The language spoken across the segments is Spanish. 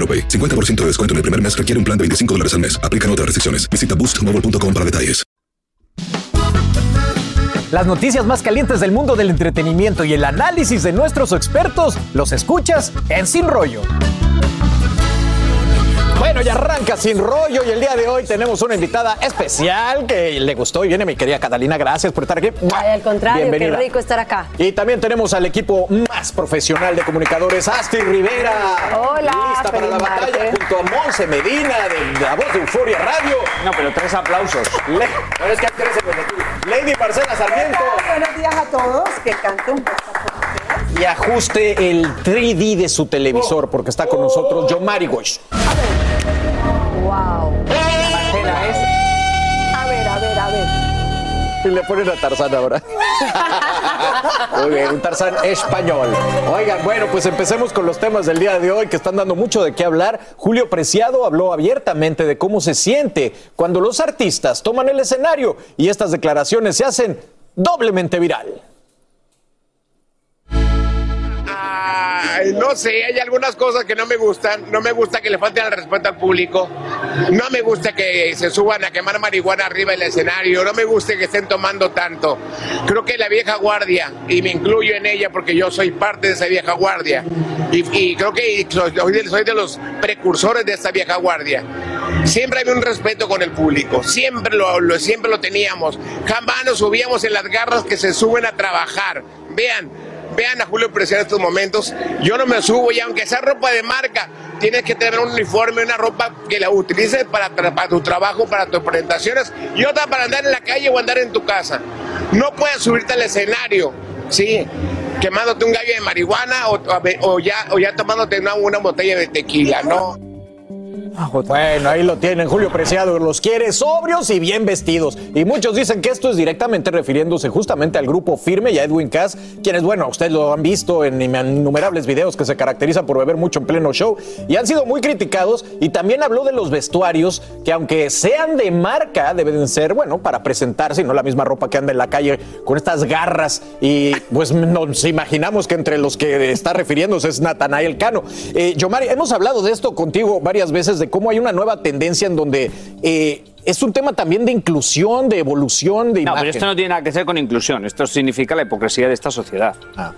AroPay. 50% de descuento en el primer mes requiere un plan de 25 dólares al mes. Aplican otras restricciones. Visita boostmobile.com para detalles. Las noticias más calientes del mundo del entretenimiento y el análisis de nuestros expertos los escuchas en Sin Rollo. Bueno, ya arranca sin rollo y el día de hoy tenemos una invitada especial que le gustó y viene mi querida Catalina. Gracias por estar aquí. Ay, al contrario, Bienvenida. qué rico estar acá. Y también tenemos al equipo más profesional de comunicadores, Asti Rivera. Hola, Lista para la batalla junto a Monse Medina de La Voz de Euforia Radio. No, pero tres aplausos. Le- Pero es que hay tres en el equipo. Lady Marcela Sarmiento. Buenos días a todos, que canto un. Y ajuste el 3D de su televisor porque está con nosotros Yomari Goiz. Wow. Y le ponen a Tarzán ahora. Muy bien, un Tarzán español. Oigan, bueno, pues empecemos con los temas del día de hoy que están dando mucho de qué hablar. Julio Preciado habló abiertamente de cómo se siente cuando los artistas toman el escenario y estas declaraciones se hacen doblemente viral. Ay, no sé, hay algunas cosas que no me gustan. No me gusta que le falten el respeto al público. No me gusta que se suban a quemar marihuana arriba del escenario. No me gusta que estén tomando tanto. Creo que la vieja guardia, y me incluyo en ella porque yo soy parte de esa vieja guardia, y, y creo que soy, de- los precursores de esta vieja guardia. Siempre había un respeto con el público, siempre lo, lo- siempre lo teníamos. Jamás nos subíamos en las garras que se suben a trabajar. Vean, Vean a Julio Preciado en estos momentos. Yo no me subo y aunque sea ropa de marca, tienes que tener un uniforme, una ropa que la utilices para, tu trabajo, para tus presentaciones y otra para andar en la calle o andar en tu casa. No puedes subirte al escenario, ¿sí? Quemándote un gallo de marihuana o, ya, o ya tomándote una botella de tequila, ¿no? Bueno, ahí lo tienen, Julio Preciado los quiere sobrios y bien vestidos. Y muchos dicen que esto es directamente refiriéndose justamente al grupo Firme y a Edwin Cass, quienes, bueno, ustedes lo han visto en innumerables videos que se caracterizan por beber mucho en pleno show y han sido muy criticados. Y también habló de los vestuarios, que aunque sean de marca, deben ser, bueno, para presentarse y no la misma ropa que anda en la calle con estas garras. Y pues nos imaginamos que entre los que está refiriéndose es Natanael Cano. Eh, Yomari, hemos hablado de esto contigo varias veces, de cómo hay una nueva tendencia en donde eh, es un tema también de inclusión, de evolución, de No, imagen. pero esto no tiene nada que ver con inclusión. Esto significa la hipocresía de esta sociedad. Ah.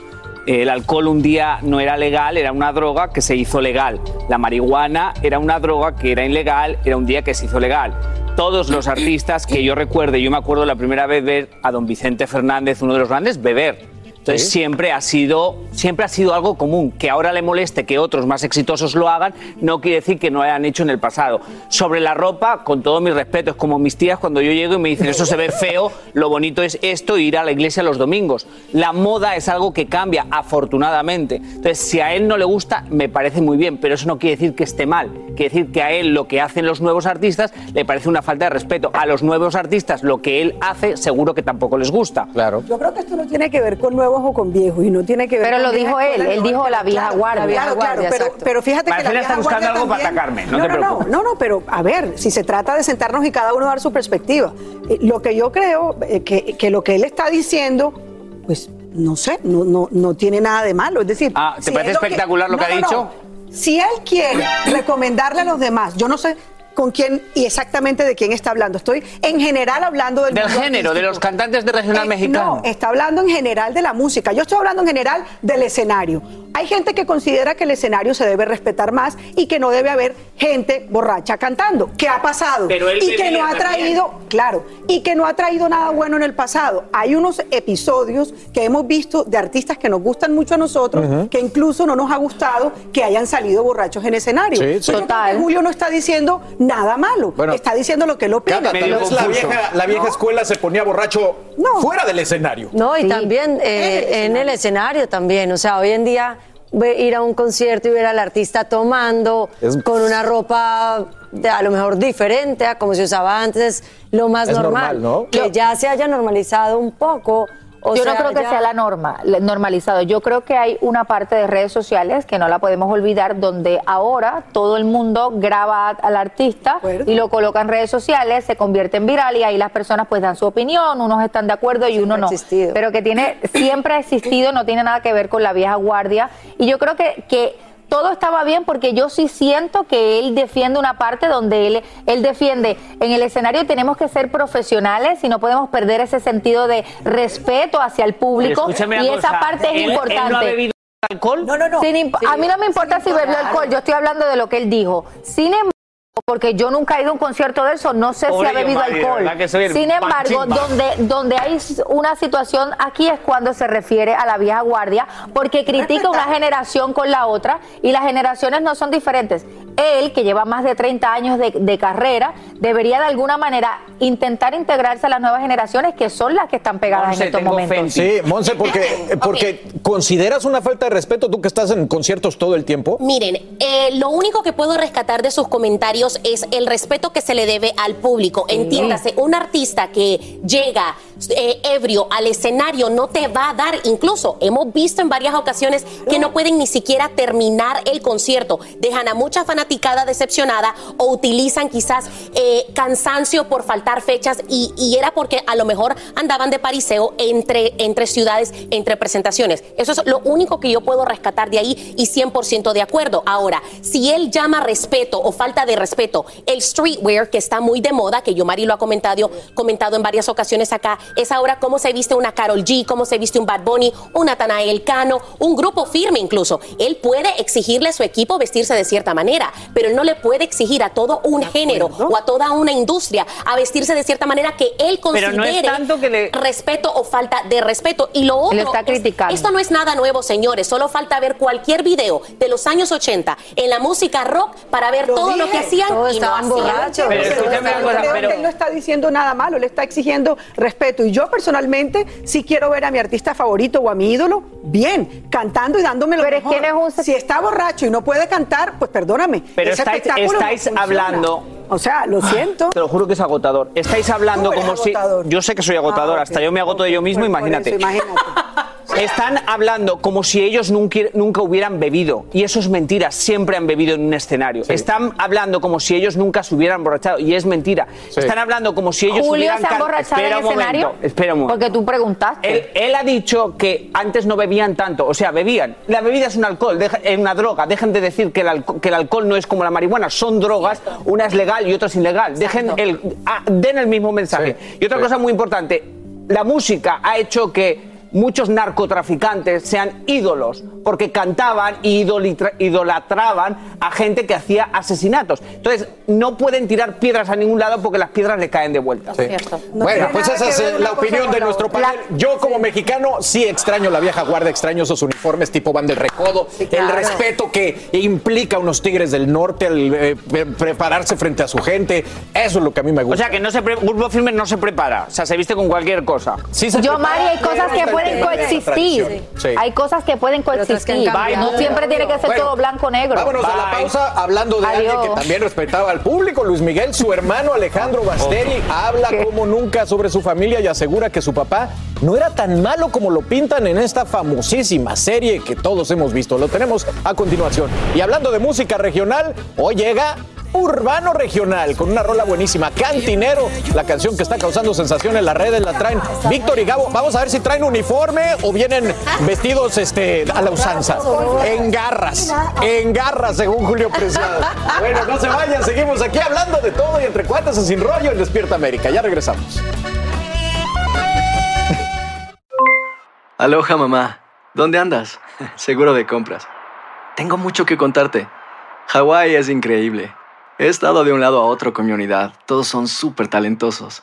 El alcohol un día no era legal, era una droga que se hizo legal. La marihuana era una droga que era ilegal, era un día que se hizo legal. Todos los artistas que yo recuerde, yo me acuerdo la primera vez ver a don Vicente Fernández, uno de los grandes, beber. Entonces Sí. siempre ha sido siempre ha sido algo común. Que ahora le moleste que otros más exitosos lo hagan, no quiere decir que no lo hayan hecho en el pasado. Sobre la ropa, con todo mi respeto, es como mis tías cuando yo llego y me dicen eso se ve feo, lo bonito es esto, ir a la iglesia los domingos. La moda es algo que cambia, afortunadamente. Entonces, si a él no le gusta, me parece muy bien, pero eso no quiere decir que esté mal. quiere decir que a él lo que hacen los nuevos artistas le parece una falta de respeto. A los nuevos artistas lo que él hace seguro que tampoco les gusta. Claro. Yo creo que esto no tiene que ver con nuevos o con viejos y no tiene que ver Pero con lo dijo él, él no, dijo la vieja claro, guardia. Claro, Vieja claro, guardia, pero, pero fíjate que Marcela la está vieja buscando guardia algo para atacarme, no no, te no, preocupes. No, no, pero a ver, si se trata de sentarnos y cada uno dar su perspectiva. Eh, lo que yo creo eh, que, que lo que él está diciendo, pues no sé, no, no, no tiene nada de malo. Es decir, Ah, ¿te si parece lo espectacular lo que ha no, dicho? no. Si él quiere recomendarle a los demás, yo no sé con quién y exactamente de quién está hablando. Estoy en general hablando del Del género, de los cantantes de regional Eh, mexicano. No, está hablando en general de la música. Yo estoy hablando en general del escenario. Hay gente que considera que el escenario se debe respetar más y que no debe haber gente borracha cantando. ¿Qué ha pasado? Pero él y que no ha también. traído, claro, y que no ha traído nada bueno en el pasado. Hay unos episodios que hemos visto de artistas que nos gustan mucho a nosotros, que incluso no nos ha gustado que hayan salido borrachos en escenario. Sí, sí. Yo creo que Total. Julio no está diciendo nada malo, Bueno, está diciendo lo que él opina. La vieja, la vieja escuela se ponía borracho No. fuera del escenario. No, y Sí. también eh, en el escenario también. O sea, hoy en día ve- ir a un concierto y ver al artista tomando Es- con una ropa de- a lo mejor diferente a como se usaba antes, lo más Es normal. normal, ¿no? Que ya se haya normalizado un poco. O yo sea, no creo que ya- sea la norma, normalizado. Yo creo que hay una parte de redes sociales que no la podemos olvidar, donde ahora todo el mundo graba al artista y lo coloca en redes sociales, se convierte en viral y ahí las personas pues dan su opinión, unos están de acuerdo y uno no. existido. Pero que tiene, siempre ha existido, no tiene nada que ver con la vieja guardia. Y yo creo que, que todo estaba bien porque yo sí siento que él defiende una parte donde él, él defiende en el escenario tenemos que ser profesionales y no podemos perder ese sentido de respeto hacia el público y esa cosa, parte es ¿él- importante. ¿Él no ha bebido alcohol? No, no, no. Sin a mí no me importa si bebió alcohol, yo estoy hablando de lo que él dijo. Sin embargo, porque yo nunca he ido a un concierto de eso, no sé Pobre si ha bebido alcohol. Sin embargo, panchimba. donde, donde hay una situación aquí es cuando se refiere a la vieja guardia, porque critica una generación con la otra y las generaciones no son diferentes. Él, que lleva más de 30 años de, de carrera, debería de alguna manera intentar integrarse a las nuevas generaciones que son las que están pegadas Monse, en estos momentos. Sí, Monse, porque, porque consideras una falta de respeto tú que estás en conciertos todo el tiempo. Miren, eh, lo único que puedo rescatar de sus comentarios es el respeto que se le debe al público. Entiéndase, un artista que llega eh, ebrio al escenario no te va a dar, incluso hemos visto en varias ocasiones que no pueden ni siquiera terminar el concierto. Dejan a mucha fanaticada decepcionada o utilizan quizás eh, cansancio por faltar fechas y, y era porque a lo mejor andaban de pariseo entre, entre ciudades, entre presentaciones. Eso es lo único que yo puedo rescatar de ahí y 100% de acuerdo. Ahora, si él llama respeto o falta de respeto, el streetwear que está muy de moda, que yo Mari lo ha comentado, comentado en varias ocasiones acá, es ahora cómo se viste una Carol G, cómo se viste un Bad Bunny, un Natanael Cano, un grupo firme incluso. Él puede exigirle a su equipo vestirse de cierta manera, pero él no le puede exigir a todo un género o a toda una industria a vestirse de cierta manera que él Pero considere no es tanto que le- respeto o falta de respeto. Y lo otro, está es- criticando. esto no es nada nuevo, señores. Solo falta ver cualquier video de los años 80 en la música rock para ver Lo todo lo que hacían Todos y no hacían. borrachos. Pero Pero pero- él no está diciendo nada malo, le está exigiendo respeto. Y yo personalmente sí quiero ver a mi artista favorito o a mi ídolo bien, cantando y dándome lo Pero es que no es un- Si está borracho y no puede cantar, pues perdóname. Pero ese estáis- no estáis hablando- O sea, lo siento. Te lo juro que es agotador. Estáis hablando como si. agotador. Yo sé que soy agotador, Ah, hasta ok. yo me agoto de yo mismo, Pues por imagínate. eso, imagínate. Están hablando como si ellos nunca, nunca hubieran bebido. Y eso es mentira. Siempre han bebido en un escenario. Están hablando como si ellos nunca se hubieran emborrachado. Y es mentira. Están hablando como si ellos Julio hubieran se ha emborrachado en Espera el un momento, escenario. Espera un momento. Porque tú preguntaste. Él, él ha dicho que antes no bebían tanto, o sea, bebían. La bebida es un alcohol, deja- es una droga. Dejen de decir que el, alco- que el alcohol no es como la marihuana, son drogas, una es legal y otra es ilegal. Dejen el, ah, den el mismo mensaje. Sí, y otra sí. cosa muy importante, la música ha hecho que muchos narcotraficantes sean ídolos, porque cantaban y idolatraban a gente que hacía asesinatos. Entonces, no pueden tirar piedras a ningún lado porque las piedras le caen de vuelta. Sí. No bueno, pues esa es eh, la opinión de la nuestro panel. Yo como mexicano sí extraño la vieja guardia, extraño esos uniformes tipo van del recodo, claro. el respeto que implica unos tigres del norte, el eh, pre- prepararse frente a su gente, eso es lo que a mí me O gusta. sea, que no se pre- Grupo Firme no se prepara, o sea, se viste con cualquier cosa. Sí se Yo, prepara, Mari, hay cosas que el pueden coexistir. Sí. Hay cosas que pueden coexistir. No siempre tiene que ser Bueno, todo blanco o negro. Vámonos a la pausa hablando de alguien Adiós. que también respetaba al público, Luis Miguel, su hermano Alejandro Basteri, habla como nunca sobre su familia y asegura que su papá no era tan malo como lo pintan en esta famosísima serie que todos hemos visto. Lo tenemos a continuación. Y hablando de música regional, hoy llega Urbano Regional con una rola buenísima, Cantinero, la canción que está causando sensación en las redes, la traen Víctor y Gabo. Vamos a ver si traen uniforme o vienen vestidos este, a la usanza. En garras, en garras, según Julio Preciado. Bueno, no se vayan, seguimos aquí hablando de todo y entre cuates y sin rollo en Despierta América. Ya regresamos. Aloha mamá, ¿dónde andas? Seguro de compras. Tengo mucho que contarte. Hawái es increíble. He estado de un lado a otro con mi unidad. Todos son súper talentosos.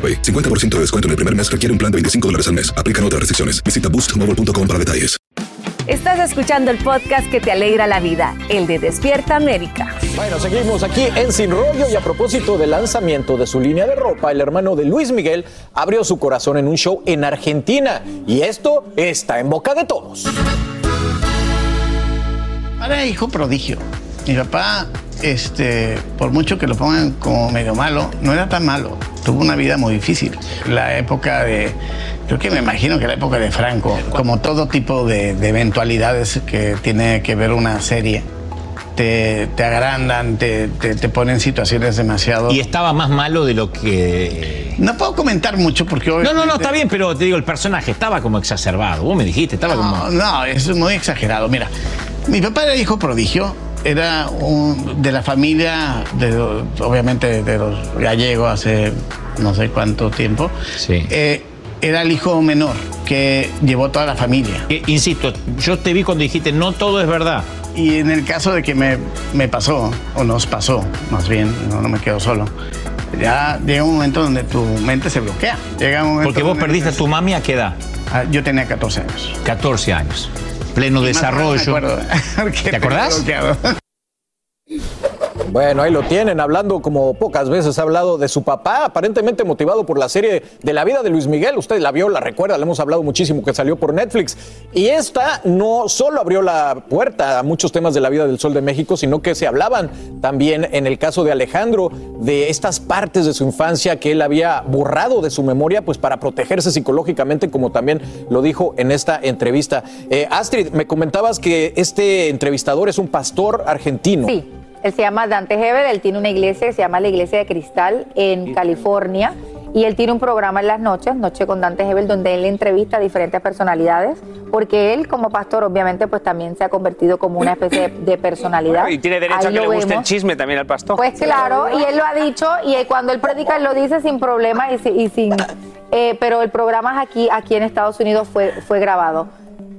AroPay. 50% de descuento en el primer mes requiere un plan de 25 dólares al mes. Aplican otras restricciones. Visita boostmobile.com para detalles. Estás escuchando el podcast que te alegra la vida, el de Despierta América. Bueno, seguimos aquí en Sin Rollo y a propósito del lanzamiento de su línea de ropa, el hermano de Luis Miguel abrió su corazón en un show en Argentina y esto está en boca de todos. Era hijo prodigio. Mi papá, este, por mucho que lo pongan como medio malo, no era tan malo. Tuvo una vida muy difícil. La época de, creo que me imagino que la época de Franco, como todo tipo de, de eventualidades que tiene que ver una serie, te, te agrandan, te, te, te ponen en situaciones demasiado... Y estaba más malo de lo que. No puedo comentar mucho porque No, no, no, está bien, pero te digo, el personaje estaba como exacerbado. Vos me dijiste, estaba como. No, no, es muy exagerado. Mira, mi papá era hijo prodigio, era un- de la familia, de, obviamente de los gallegos hace no sé cuánto tiempo. Sí. Eh, era el hijo menor que llevó toda la familia. Eh, insisto, yo te vi cuando dijiste, no todo es verdad. Y en el caso de que me, me pasó, o nos pasó, más bien, no, no me quedo solo, ya llega un momento donde tu mente se bloquea. Llega un momento Porque vos perdiste a tu mami a qué edad? Ah, Yo tenía 14 años. 14 años. Pleno Y desarrollo. me acuerdo, ¿Te acordás? bloqueado. Bueno, ahí lo tienen, hablando como pocas veces ha hablado de su papá, aparentemente motivado por la serie de la vida de Luis Miguel. Usted la vio, la recuerda, le hemos hablado muchísimo que salió por Netflix. Y esta no solo abrió la puerta a muchos temas de la vida del Sol de México, sino que se hablaban también en el caso de Alejandro de estas partes de su infancia que él había borrado de su memoria, pues para protegerse psicológicamente, como también lo dijo en esta entrevista. Eh, Astrid, me comentabas que este entrevistador es un pastor argentino. Sí, él se llama Dante Hebel, él tiene una iglesia que se llama la Iglesia de Cristal en California y él tiene un programa en las noches, Noche con Dante Hebel, donde él entrevista a diferentes personalidades, porque él como pastor obviamente pues también se ha convertido como una especie de, de personalidad. Y tiene derecho Ahí a que le guste el chisme también al pastor. Pues claro, y él lo ha dicho y eh, cuando él predica él lo dice sin problema y, si- y sin... eh, pero el programa es aquí, aquí en Estados Unidos fue, fue grabado.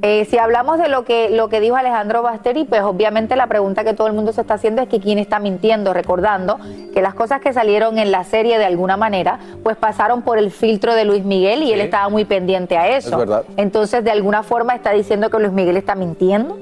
Eh, si hablamos de lo que, lo que dijo Alejandro Basteri, pues obviamente la pregunta que todo el mundo se está haciendo es que quién está mintiendo, recordando que las cosas que salieron en la serie de alguna manera, pues pasaron por el filtro de Luis Miguel y él estaba muy pendiente a eso. Es verdad. Entonces, de alguna forma está diciendo que Luis Miguel está mintiendo.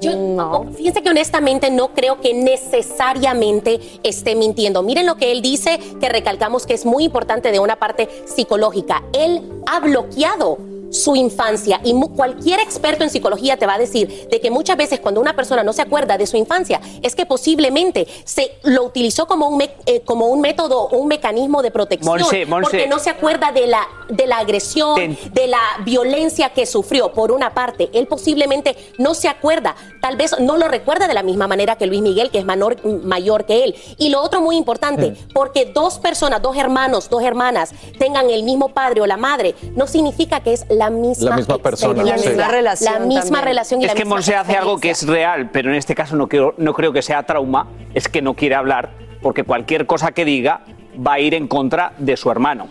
Yo, fíjense que honestamente no creo que necesariamente esté mintiendo. Miren lo que él dice, que recalcamos que es muy importante de una parte psicológica. Él ha bloqueado su infancia. Y cualquier experto en psicología te va a decir de que muchas veces cuando una persona no se acuerda de su infancia, es que posiblemente se lo utilizó como un, eh, como un método o un mecanismo de protección. Monse, Monse. Porque no se acuerda de la, de la agresión, de la violencia que sufrió, por una parte. Él posiblemente no se acuerda, tal vez no lo recuerda de la misma manera que Luis Miguel, que es mayor que él. Y lo otro muy importante, porque dos personas, dos hermanos, dos hermanas, tengan el mismo padre o la madre, no significa que es la misma, La misma persona, sí. La misma La misma relación y es la que Monse hace algo que es real, pero en este caso no creo, no creo que sea trauma, es que no quiere hablar, porque cualquier cosa que diga va a ir en contra de su hermano.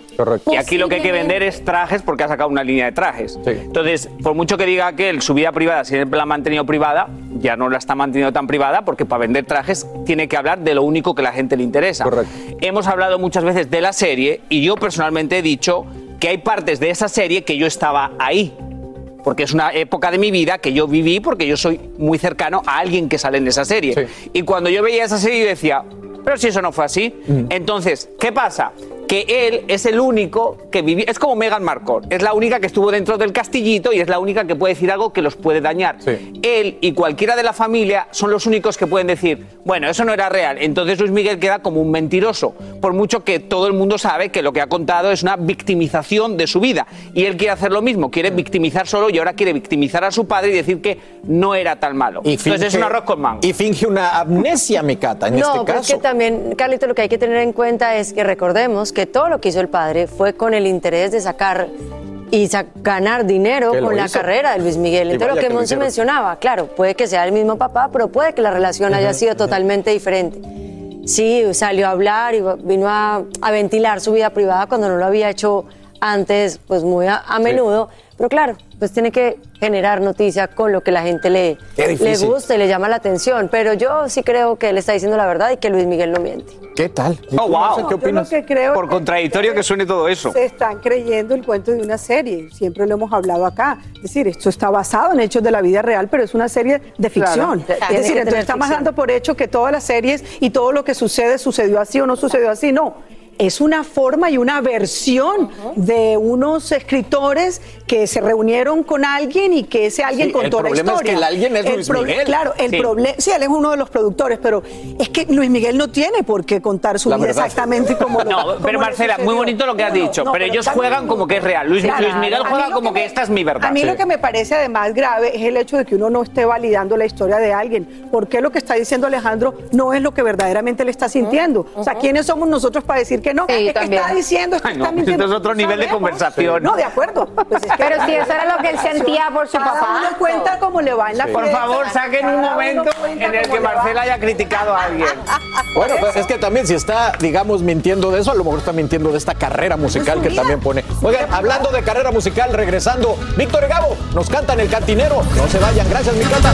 Y aquí lo que hay que vender es trajes porque ha sacado una línea de trajes. Entonces, por mucho que diga que él, su vida privada, si él la ha mantenido privada, ya no la está manteniendo tan privada porque para vender trajes tiene que hablar de lo único que a la gente le interesa. Hemos hablado muchas veces de la serie y yo personalmente he dicho que hay partes de esa serie que yo estaba ahí porque es una época de mi vida que yo viví porque yo soy muy cercano a alguien que sale en esa serie. Y cuando yo veía esa serie yo decía, pero si eso no fue así. Entonces, ¿qué pasa? Que él es el único que vivió, es como Meghan Markle, es la única que estuvo dentro del castillito y es la única que puede decir algo que los puede dañar. Él y cualquiera de la familia son los únicos que pueden decir, bueno, eso no era real. Entonces Luis Miguel queda como un mentiroso, por mucho que todo el mundo sabe que lo que ha contado es una victimización de su vida. Y él quiere hacer lo mismo, quiere victimizar solo y ahora quiere victimizar a su padre y decir que no era tan malo. Y Entonces es un arroz con mango. Y finge una amnesia, mi cata, en no, este es caso. que también, Carlito, lo que hay que tener en cuenta es que recordemos que todo lo que hizo el padre fue con el interés de sacar y sa- ganar dinero con la hizo. carrera de Luis Miguel. Entonces, lo que que Monse mencionaba, claro, puede que sea el mismo papá, pero puede que la relación haya sido totalmente diferente. Sí, salió a hablar y vino a, a ventilar su vida privada cuando no lo había hecho antes, pues muy a, a menudo. Pero claro, pues tiene que generar noticia con lo que la gente le, le gusta y le llama la atención. Pero yo sí creo que él está diciendo la verdad y que Luis Miguel no miente. ¿Qué tal? Oh, wow. ¿Qué opinas? Yo lo que creo Por contradictorio que suene todo eso. Se están creyendo el cuento de una serie, siempre lo hemos hablado acá. Es decir, esto está basado en hechos de la vida real, pero es una serie de ficción. Claro, es decir, que entonces estamos dando por hecho que todas las series y todo lo que sucede sucedió así o no sucedió así. No. Es una forma y una versión de unos escritores que se reunieron con alguien y que ese alguien Sí, contó el la problema es historia. que el alguien es El Luis Miguel. Claro, el Sí. problema, sí, él es uno de los productores, pero es que Luis Miguel no tiene por qué contar su La vida verdad. exactamente como lo- No, como pero Marcela, muy bonito lo que has No, dicho, no, pero ellos juegan como que es real. Luis, Claro. Luis Miguel juega como que que esta es mi verdad. A mí lo que me parece además grave es el hecho de que uno no esté validando la historia de alguien. porque lo que está diciendo Alejandro no es lo que verdaderamente le está sintiendo? O sea, ¿quiénes somos nosotros para decir que no? es que también. está diciendo, es que Ay, está no, mintiendo. esto es otro nivel de conversación. No, de acuerdo. Pues es que- Pero si eso era lo que él sentía por su Cada papá. uno cuenta cómo le va en la Por fiesta. favor, saquen un momento en el que. Marcela haya criticado a alguien. Bueno, pues es que también si está, digamos, mintiendo de eso, a lo mejor está mintiendo de esta carrera musical que también pone. Oigan, hablando de carrera musical, regresando, Víctor y Gabo nos cantan el cantinero. No se vayan, gracias, mi cata.